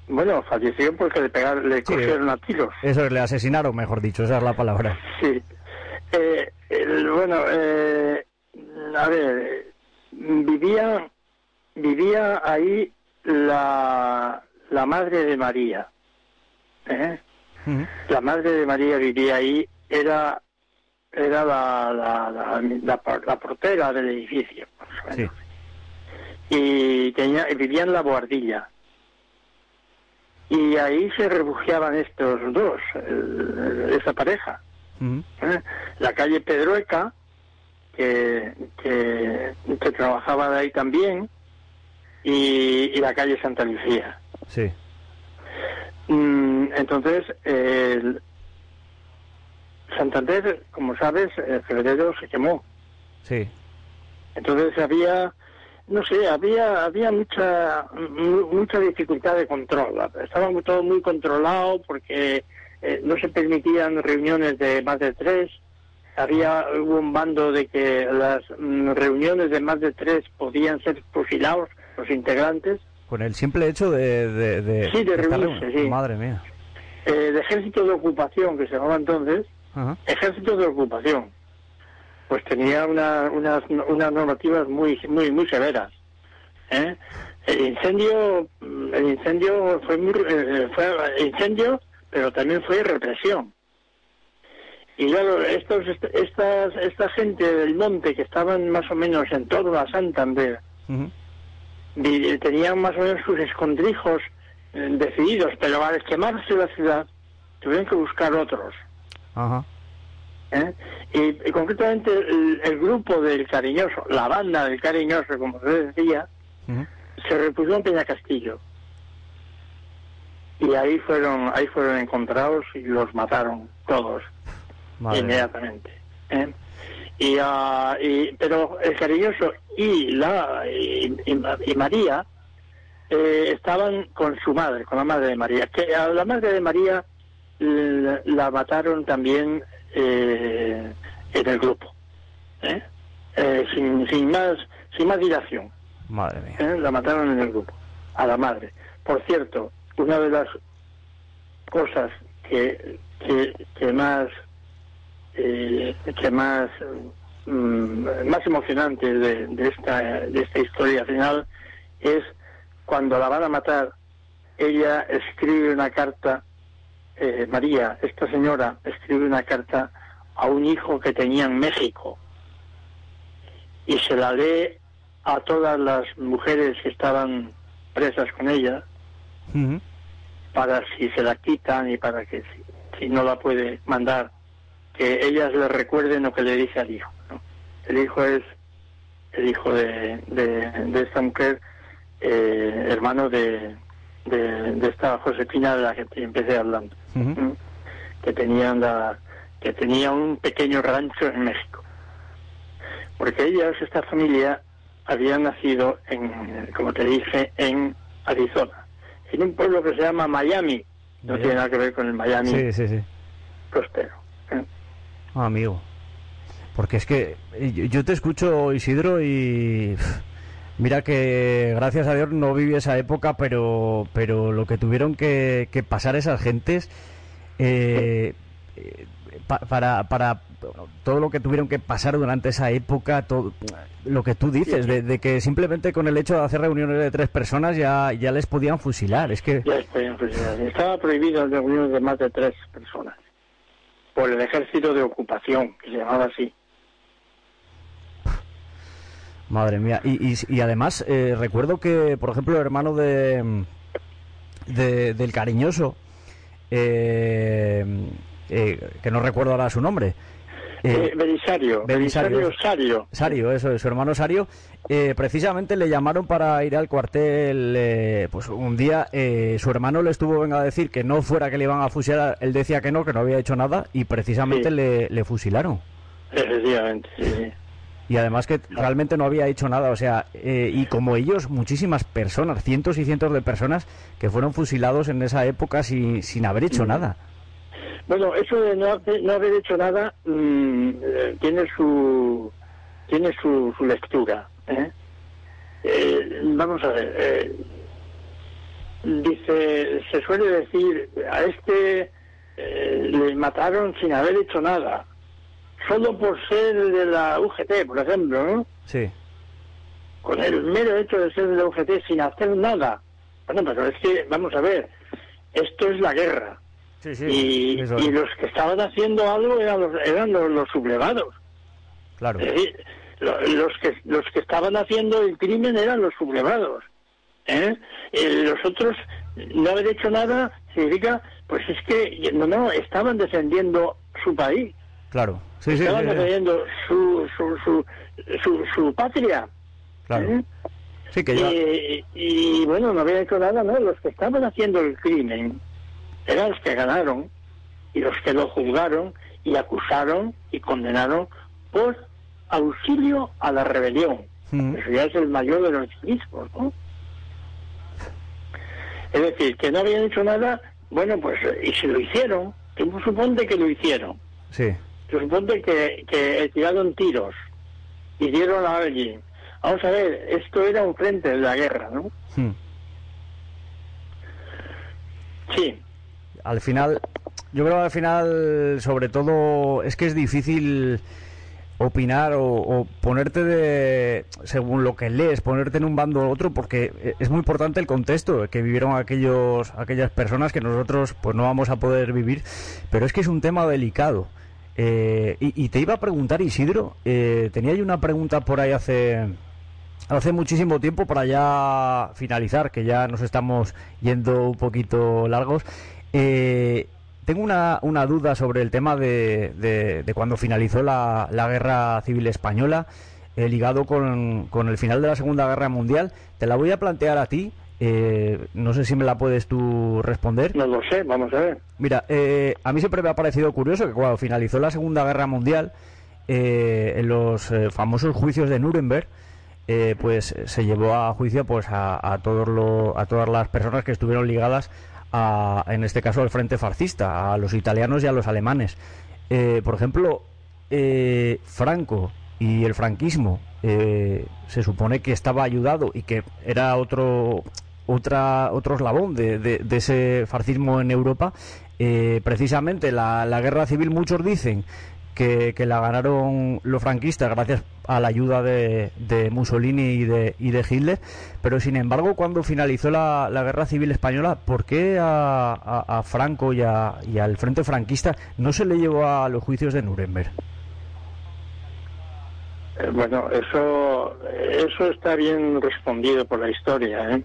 Bueno, falleció porque le pegaron, le cogieron a tiros. Eso, le asesinaron, mejor dicho, esa es la palabra. Sí. Eh, el- bueno, eh, a ver, vivía, vivía ahí la, la madre de María. ¿eh? La madre de María vivía ahí, era, era la, la, la, la- la portera del edificio. más o Sí. Y tenía, vivía en la boardilla. Y ahí se refugiaban estos dos, el- esa pareja. ¿eh? La calle Pedrueca, que, que, que trabajaba de ahí también, y, y la calle Santa Lucía. Sí. Mm, entonces, el Santander, como sabes, en febrero se quemó. Sí. Entonces había, no sé, había había mucha mu- mucha dificultad de control. Estaba todo muy controlado porque eh, no se permitían reuniones de más de tres. Había hubo un bando de que las mm, reuniones de más de tres podían ser fusilados los integrantes. Con el simple hecho de... de, de- Sí, de reunirse, sí. Madre mía. Eh, el ejército de ocupación que se llamaba entonces, ejército de ocupación, pues tenía una- unas, unas normativas muy muy muy severas. ¿eh? El incendio, el incendio fue muy, eh, fue incendio, pero también fue represión. Y claro, estos, est- estas, esta gente del monte que estaban más o menos en torno a Santander, vi- tenían más o menos sus escondrijos eh, decididos, pero al quemarse la ciudad tuvieron que buscar otros. Ajá. ¿eh? Y, y concretamente el, el grupo del cariñoso, la banda del cariñoso, como se decía, se refugió en Peñacastillo. Y ahí fueron, ahí fueron encontrados y los mataron todos Madre inmediatamente. ¿eh? Y, ah, y- pero el cariñoso y la y, y- y María eh, estaban con su madre, con la madre de María. Que a la madre de María la, la mataron también eh, en el grupo, ¿eh? Eh, sin, sin más sin más dilación. Madre mía. La mataron en el grupo, a la madre. Por cierto, una de las cosas que, que, que más eh, que más mm, más emocionante de, de esta de esta historia final es cuando la van a matar ella escribe una carta eh, María esta señora escribe una carta a un hijo que tenía en México y se la lee a todas las mujeres que estaban presas con ella para si se la quitan y para que si, si no la puede mandar, que ellas le recuerden lo que le dice al hijo. ¿no? El hijo es el hijo de, de, de esta mujer, eh, hermano de, de, de esta Josefina de la que te empecé hablando, que tenían la, que tenía un pequeño rancho en México. Porque ellas, esta familia, habían nacido en, como te dije, en Arizona, en un pueblo que se llama Miami. No tiene nada que ver con el Miami Sí, sí, sí. próspero. ¿eh? Amigo. Porque es que eh, yo- te escucho, Isidro, y mira que gracias a Dios no viví esa época, pero, pero lo que tuvieron que, pasar esas gentes eh, eh, pa- para, para todo lo que tuvieron que pasar durante esa época, todo lo que tú dices, de, que simplemente con el hecho de hacer reuniones de tres personas ya, ya les podían fusilar. Es que, Ya está en prisión. Estaba prohibido las reuniones de más de tres personas por el ejército de ocupación, que se llamaba así. Madre mía. Y, y, y además, eh, recuerdo que, por ejemplo, el hermano de, de- del cariñoso, eh, eh, que no recuerdo ahora su nombre. Eh, Eh, Belisario, Belisario. Belisario Sario. Sario, eso, es, su hermano Sario, eh, precisamente le llamaron para ir al cuartel, eh, pues un día eh, su hermano le estuvo venga a decir que no fuera que le iban a fusilar, él decía que no, que no había hecho nada y precisamente Sí. le, le fusilaron. Efectivamente, sí, sí. Y además que realmente no había hecho nada, o sea, eh, y como ellos, muchísimas personas, cientos y cientos de personas que fueron fusilados en esa época sin, sin haber hecho nada. Bueno, eso de no, haber hecho nada mm, eh, tiene su tiene su, su lectura. ¿eh? Eh, vamos a ver. eh, dice, se suele decir, a este eh, le mataron sin haber hecho nada. Solo por ser de la UGT, por ejemplo, ¿no? Sí, con el mero hecho de ser de la UGT sin hacer nada. Bueno, pero es que, vamos a ver, esto es la guerra. Sí, sí. y, los que estaban haciendo algo eran los, eran los, los sublevados. claro. Lo- los que los que estaban haciendo el crimen eran los sublevados. ¿eh? Eh, los otros no haber hecho nada significa, pues es que no, no, estaban defendiendo su país, Claro, sí, estaban sí, defendiendo su, su, su, su, su patria. claro. ¿eh? Sí, que ya... Y, y, bueno, no habían hecho nada, ¿no? Los que estaban haciendo el crimen eran los que ganaron y los que lo juzgaron y acusaron y condenaron por auxilio a la rebelión. Mm. Eso ya es el mayor de los cinismos, ¿no? Es decir, que no habían hecho nada, bueno, pues, y si lo hicieron, tú suponte que lo hicieron, Sí, tú suponte que, que tiraron tiros y dieron a alguien. Vamos a ver, esto era un frente de la guerra, ¿no? Mm. Sí, al final, yo creo que al final, sobre todo, es que es difícil opinar o, o ponerte de, según lo que lees, ponerte en un bando u otro, porque es muy importante el contexto que vivieron aquellos, aquellas personas que nosotros pues no vamos a poder vivir, pero es que es un tema delicado. Eh, y, te iba a preguntar, Isidro, eh, tenía yo una pregunta por ahí hace, hace muchísimo tiempo para ya finalizar, que ya nos estamos yendo un poquito largos. Eh, tengo una, una duda sobre el tema de, de- de cuando finalizó la, la Guerra Civil Española, eh, ligado con, con el final de la Segunda Guerra Mundial. Te la voy a plantear a ti. eh, no sé si me la puedes tú responder. no lo sé, vamos a ver. Mira, eh, a mí siempre me ha parecido curioso que cuando finalizó la Segunda Guerra Mundial, eh, en los famosos juicios de Nuremberg, eh, pues se llevó a juicio pues a, a todos lo- a todas las personas que estuvieron ligadas a, en este caso al frente fascista, a los italianos y a los alemanes. Eh, por ejemplo, eh, Franco y el franquismo eh, se supone que estaba ayudado y que era otro otra otro eslabón de, de- ese fascismo en Europa. Precisamente la guerra civil muchos dicen que, la ganaron los franquistas gracias a la ayuda de, de Mussolini y de, y de Hitler, pero sin embargo cuando finalizó la, la guerra civil española, ¿por qué a, a- Franco y, a- y al frente franquista no se le llevó a los juicios de Nuremberg? Eh, Bueno, eso, eso está bien respondido por la historia. ¿eh?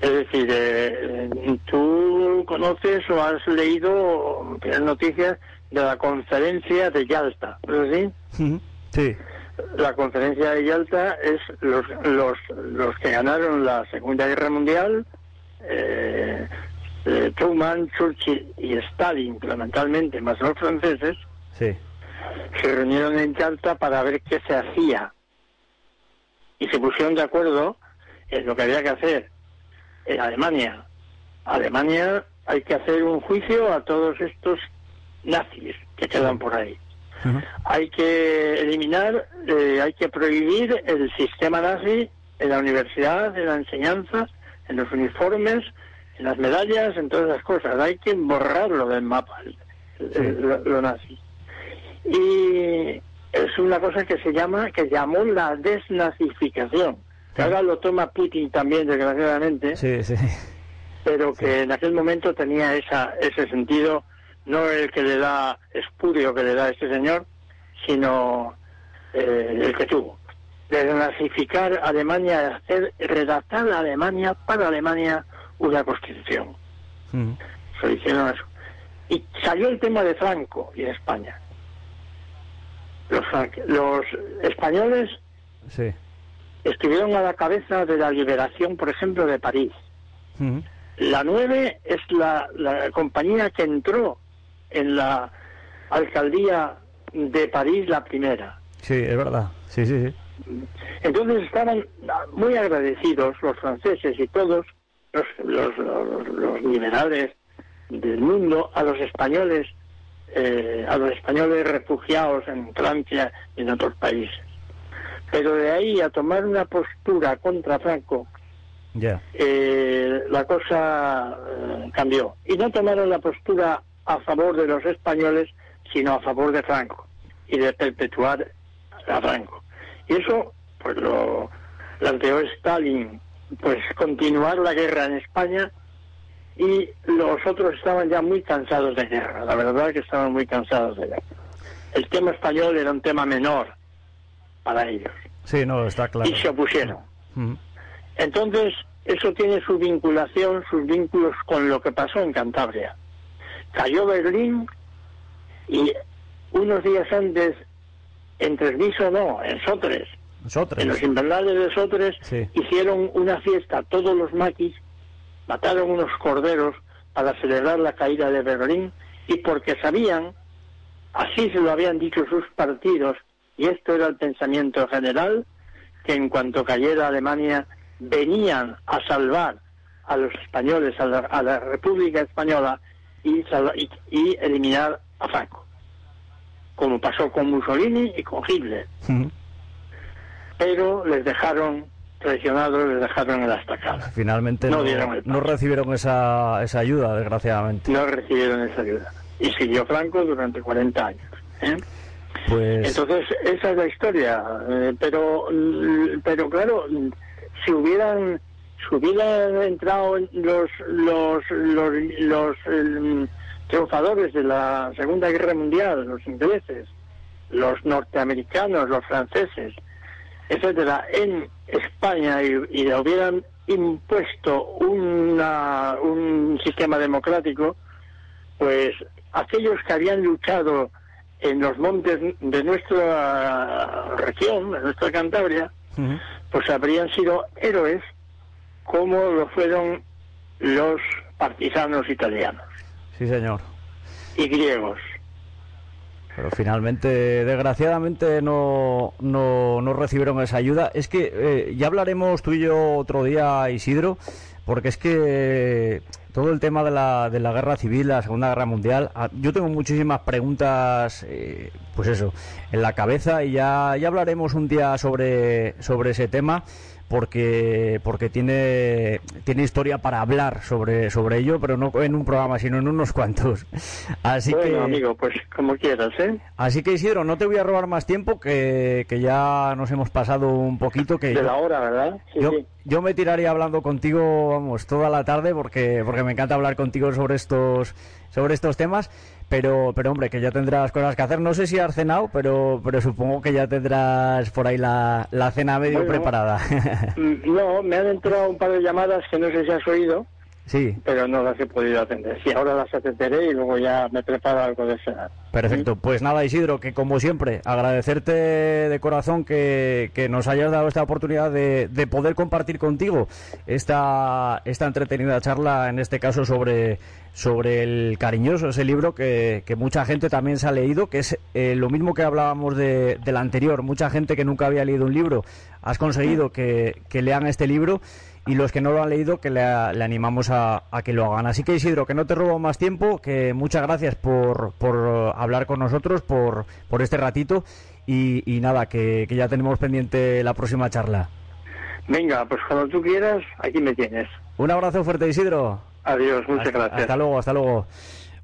Es decir, eh, eh, tú conoces o has leído tienes noticias de la conferencia de Yalta, ¿no es así? Sí, La conferencia de Yalta es los, los, los que ganaron la Segunda Guerra Mundial, eh, eh, Truman, Churchill y Stalin, fundamentalmente, más los franceses, sí, se reunieron en Yalta para ver qué se hacía y se pusieron de acuerdo en lo que había que hacer en Alemania. Alemania hay que hacer un juicio a todos estos nazis que quedan por ahí. Hay que eliminar, eh, hay que prohibir el sistema nazi en la universidad, en la enseñanza, en los uniformes, en las medallas, en todas las cosas. Hay que borrarlo del mapa, el- el- lo, lo nazi. Y es una cosa que se llama, que llamó la desnazificación. Que ahora lo toma Putin también, desgraciadamente Sí, sí. pero que en aquel momento tenía esa, ese sentido, no el que le da espurio que le da este señor, sino eh, el que tuvo. De nazificar Alemania, hacer, redactar a Alemania para Alemania una constitución. Ujú. Se hicieron eso. Y salió el tema de Franco y de España. Los, los españoles Sí. estuvieron a la cabeza de la liberación, por ejemplo, de París. Ujú. La 9 es la, la compañía que entró en la alcaldía de París, la primera. Sí, es verdad. Sí, sí, sí. Entonces estaban muy agradecidos los franceses y todos los, los, los- los liberales del mundo a los españoles, eh, a los españoles refugiados en Francia y en otros países. Pero de ahí a tomar una postura contra Franco, Ya. eh, la cosa eh, cambió. Y no tomaron la postura a favor de los españoles, sino a favor de Franco y de perpetuar a Franco. Y eso, pues lo planteó Stalin, pues continuar la guerra en España y los otros estaban ya muy cansados de guerra, la verdad que estaban muy cansados de guerra. El tema español era un tema menor para ellos Sí, no, está claro. y se opusieron. Ujú. Entonces, eso tiene su vinculación, sus vínculos con lo que pasó en Cantabria. Cayó Berlín y unos días antes, en Tresviso no, en Sotres, en los invernales de Sotres, Sí. hicieron una fiesta todos los maquis, mataron unos corderos para celebrar la caída de Berlín y porque sabían, así se lo habían dicho sus partidos, y esto era el pensamiento general, que en cuanto cayera Alemania venían a salvar a los españoles, a la, a la República Española y, salva- y- y eliminar a Franco, como pasó con Mussolini y con Hitler pero les dejaron traicionados, les dejaron en la estacada. Finalmente No no, no recibieron esa, esa ayuda, desgraciadamente. No recibieron esa ayuda. Y siguió Franco durante 40 años. ¿eh? Pues Entonces, esa es la historia. eh, pero, pero claro, si hubieran, si hubieran entrado los, los, los, los triunfadores de la Segunda Guerra Mundial, los ingleses, los norteamericanos, los franceses, etcétera, en España y, y le hubieran impuesto una, un sistema democrático, pues aquellos que habían luchado en los montes de nuestra región, de nuestra Cantabria, pues habrían sido héroes como lo fueron los partisanos italianos sí, señor. y griegos. Pero finalmente, desgraciadamente, no, no, no recibieron esa ayuda. Es que eh, ya hablaremos tú y yo otro día, Isidro, porque es que todo el tema de la, de la guerra civil, la Segunda Guerra Mundial, ah, yo tengo muchísimas preguntas, eh, pues eso, en la cabeza y ya, ya hablaremos un día sobre, sobre ese tema. Porque, porque tiene, tiene historia para hablar sobre, sobre ello, pero no en un programa, sino en unos cuantos. Así bueno, que, amigo, pues como quieras, ¿eh? Así que Isidro, no te voy a robar más tiempo, que, que ya nos hemos pasado un poquito. Que De yo, la hora, ¿verdad? Sí, yo, sí. yo me tiraría hablando contigo, vamos, toda la tarde, porque, porque me encanta hablar contigo sobre estos, sobre estos temas. Pero, pero hombre, que ya tendrás cosas que hacer. No sé si has cenado, pero, pero supongo que ya tendrás por ahí la, la cena medio Bueno. preparada. Mm, No, me han entrado un par de llamadas que no sé si has oído, sí, pero no las he podido atender. Sí, ahora las atenderé y luego ya me preparo algo de cenar. Perfecto, pues nada Isidro, que como siempre, agradecerte de corazón que, que nos hayas dado esta oportunidad de, de poder compartir contigo esta, esta entretenida charla, en este caso sobre, sobre el cariñoso, ese libro que, que mucha gente también se ha leído, que es eh, lo mismo que hablábamos de, del anterior, mucha gente que nunca había leído un libro, has conseguido que, que lean este libro y los que no lo han leído que le, le animamos a, a, que lo hagan. Así que Isidro, que no te robo más tiempo, que muchas gracias por, por hablar con nosotros, por, por este ratito y, y nada, que, que ya tenemos pendiente la próxima charla. Venga, pues cuando tú quieras, aquí me tienes. Un abrazo fuerte, Isidro. Adiós, muchas hasta, gracias. Hasta luego, hasta luego.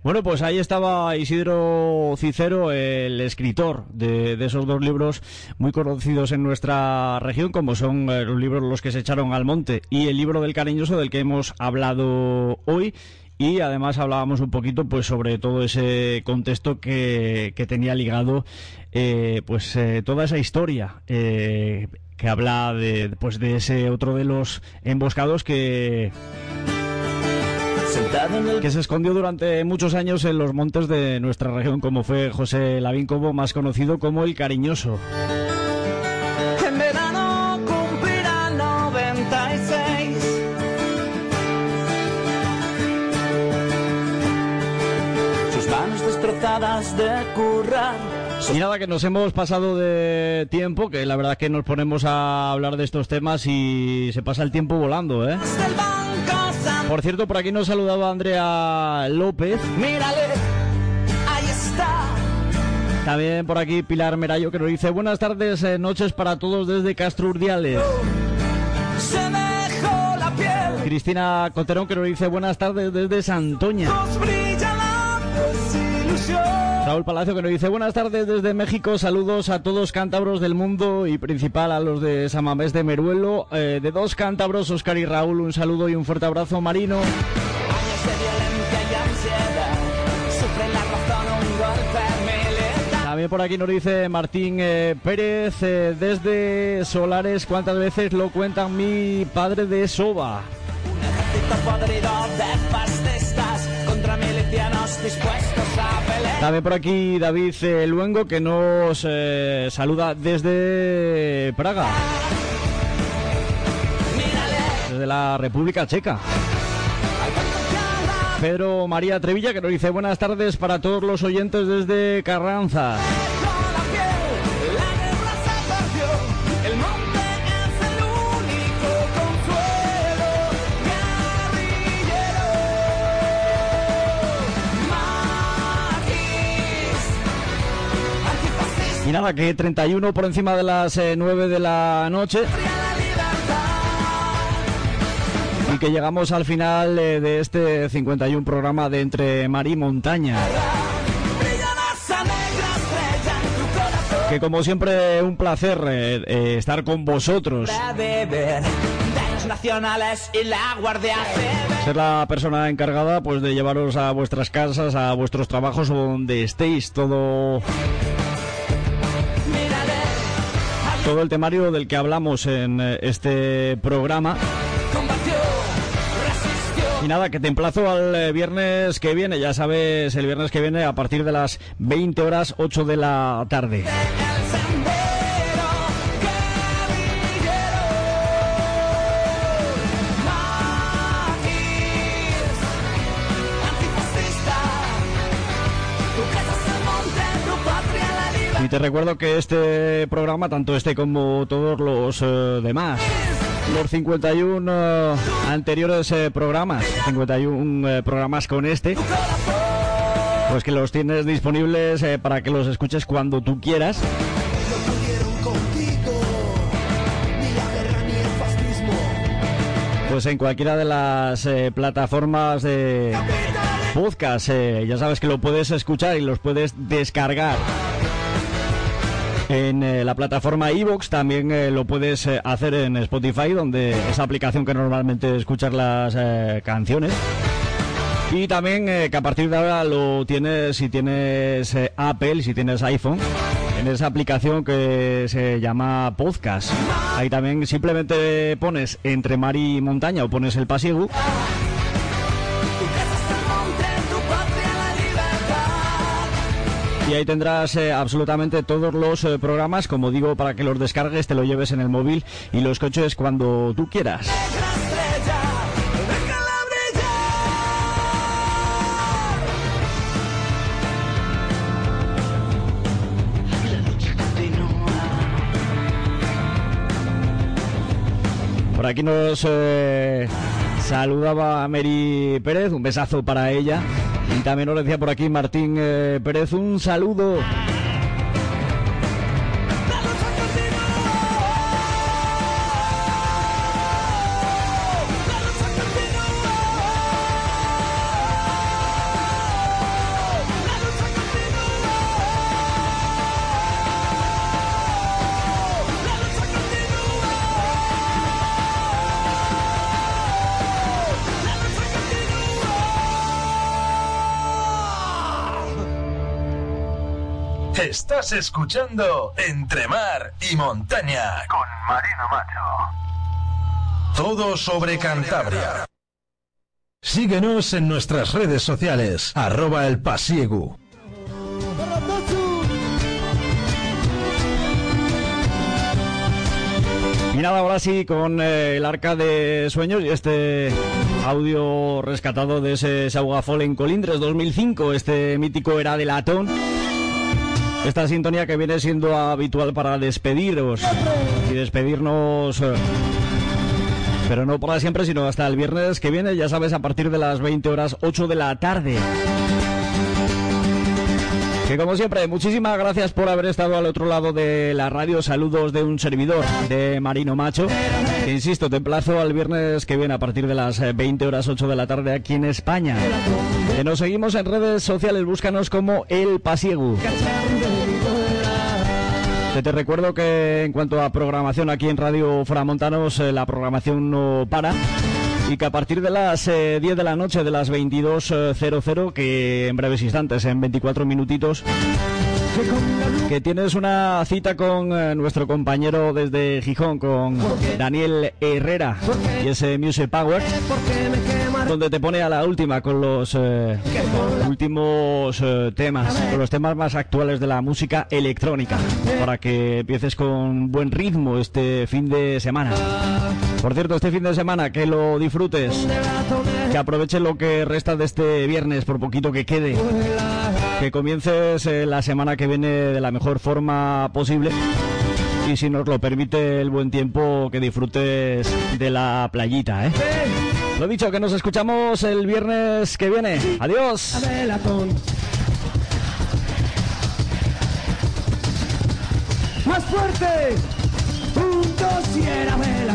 Bueno, pues ahí estaba Isidro Cicero, el escritor de, esos dos libros muy conocidos en nuestra región, como son eh, los libros Los que se echaron al monte y el libro del cariñoso del que hemos hablado hoy. Y además hablábamos un poquito pues sobre todo ese contexto que, que tenía ligado eh, pues eh, toda esa historia eh, que habla de, pues, de ese otro de los emboscados que que se escondió durante muchos años en los montes de nuestra región, como fue José Lavín Cobo, más conocido como el Cariñoso. En verano cumplirá 96. Sus manos destrozadas de currar. Y nada, que nos hemos pasado de tiempo, que la verdad que nos ponemos a hablar de estos temas y se pasa el tiempo volando, ¿eh? Por cierto, por aquí nos saludaba Andrea López. Mírale, ahí está. También por aquí Pilar Merayo que nos dice buenas tardes, eh, noches para todos desde Castro Urdiales. Se dejó la piel. Cristina Coterón que nos dice buenas tardes desde Santoña. Nos brilla la desilusión. Raúl Palacio que nos dice buenas tardes desde México, saludos a todos cántabros del mundo y principal a los de Samamés de Meruelo, eh, de dos cántabros, Oscar y Raúl, un saludo y un fuerte abrazo Marino. También por aquí nos dice Martín eh, Pérez eh, desde Solares, ¿cuántas veces lo cuentan mi padre de Soba? Un ejército podrido de También por aquí David Luengo que nos eh, saluda desde Praga, desde la República Checa. Pedro María Trevilla que nos dice buenas tardes para todos los oyentes desde Carranza. Nada, que 31 por encima de las eh, 9 de la noche. Y que llegamos al final eh, de este 51 programa de Entre Mar y Montaña. Que como siempre un placer eh, eh, estar con vosotros, nacionales y la guardia ser la persona encargada pues de llevaros a vuestras casas, a vuestros trabajos o donde estéis todo todo el temario del que hablamos en eh, este programa. Y nada, que te emplazo al eh, viernes que viene, ya sabes, el viernes que viene a partir de las 20 horas 8 de la tarde. Te recuerdo que este programa, tanto este como todos los eh, demás, los 51 eh, anteriores eh, programas, 51 eh, programas con este, pues que los tienes disponibles para que los escuches cuando tú quieras. Pues en cualquiera de las plataformas de podcast, ya sabes que lo puedes escuchar y los puedes descargar. En eh, la plataforma iVoox también eh, lo puedes eh, hacer en Spotify, donde esa aplicación que normalmente escuchas las canciones. Y también que a partir de ahora lo tienes si tienes Apple, si tienes iPhone, en esa aplicación que se llama Podcast. Ahí también simplemente pones entre mar y montaña o pones el pasiego Y ahí tendrás eh, absolutamente todos los eh, programas, como digo, para que los descargues, te lo lleves en el móvil y los coches cuando tú quieras. Por aquí nos eh, saludaba Mary Pérez, un besazo para ella. Y también nos decía por aquí Martín eh, Pérez, un saludo. Estás escuchando Entre Mar y Montaña con Marino Macho. Todo sobre Cantabria. Síguenos en nuestras redes sociales, arroba el pasiegu. Y nada, ahora sí, con eh, el arca de sueños y este audio rescatado de ese Saugafol en Colindres 2005, este mítico era de latón. Esta sintonía que viene siendo habitual para despediros y despedirnos, eh, pero no para siempre, sino hasta el viernes que viene, ya sabes, a partir de las 20 horas 8 de la tarde. Que como siempre, muchísimas gracias por haber estado al otro lado de la radio. Saludos de un servidor de Marino Macho. Insisto, te emplazo al viernes que viene a partir de las eh, 20 horas 8 de la tarde aquí en España. Nos seguimos en redes sociales, búscanos como El Pasiegu. Que te recuerdo que en cuanto a programación aquí en Radio Framontanos, eh, la programación no para. Y que a partir de las eh, 10 de la noche, de las 22.00, que en breves instantes, en 24 minutitos, que tienes una cita con eh, nuestro compañero desde Gijón, con Daniel Herrera y ese Music Power, donde te pone a la última con los eh, últimos eh, temas, con los temas más actuales de la música electrónica, para que empieces con buen ritmo este fin de semana. Por cierto, este fin de semana que lo disfrutes, que aproveches lo que resta de este viernes, por poquito que quede, que comiences eh, la semana que viene de la mejor forma posible y si nos lo permite el buen tiempo, que disfrutes de la playita, ¿eh? Lo dicho, que nos escuchamos el viernes que viene. Adiós. Más fuerte. Juntos y era velatón.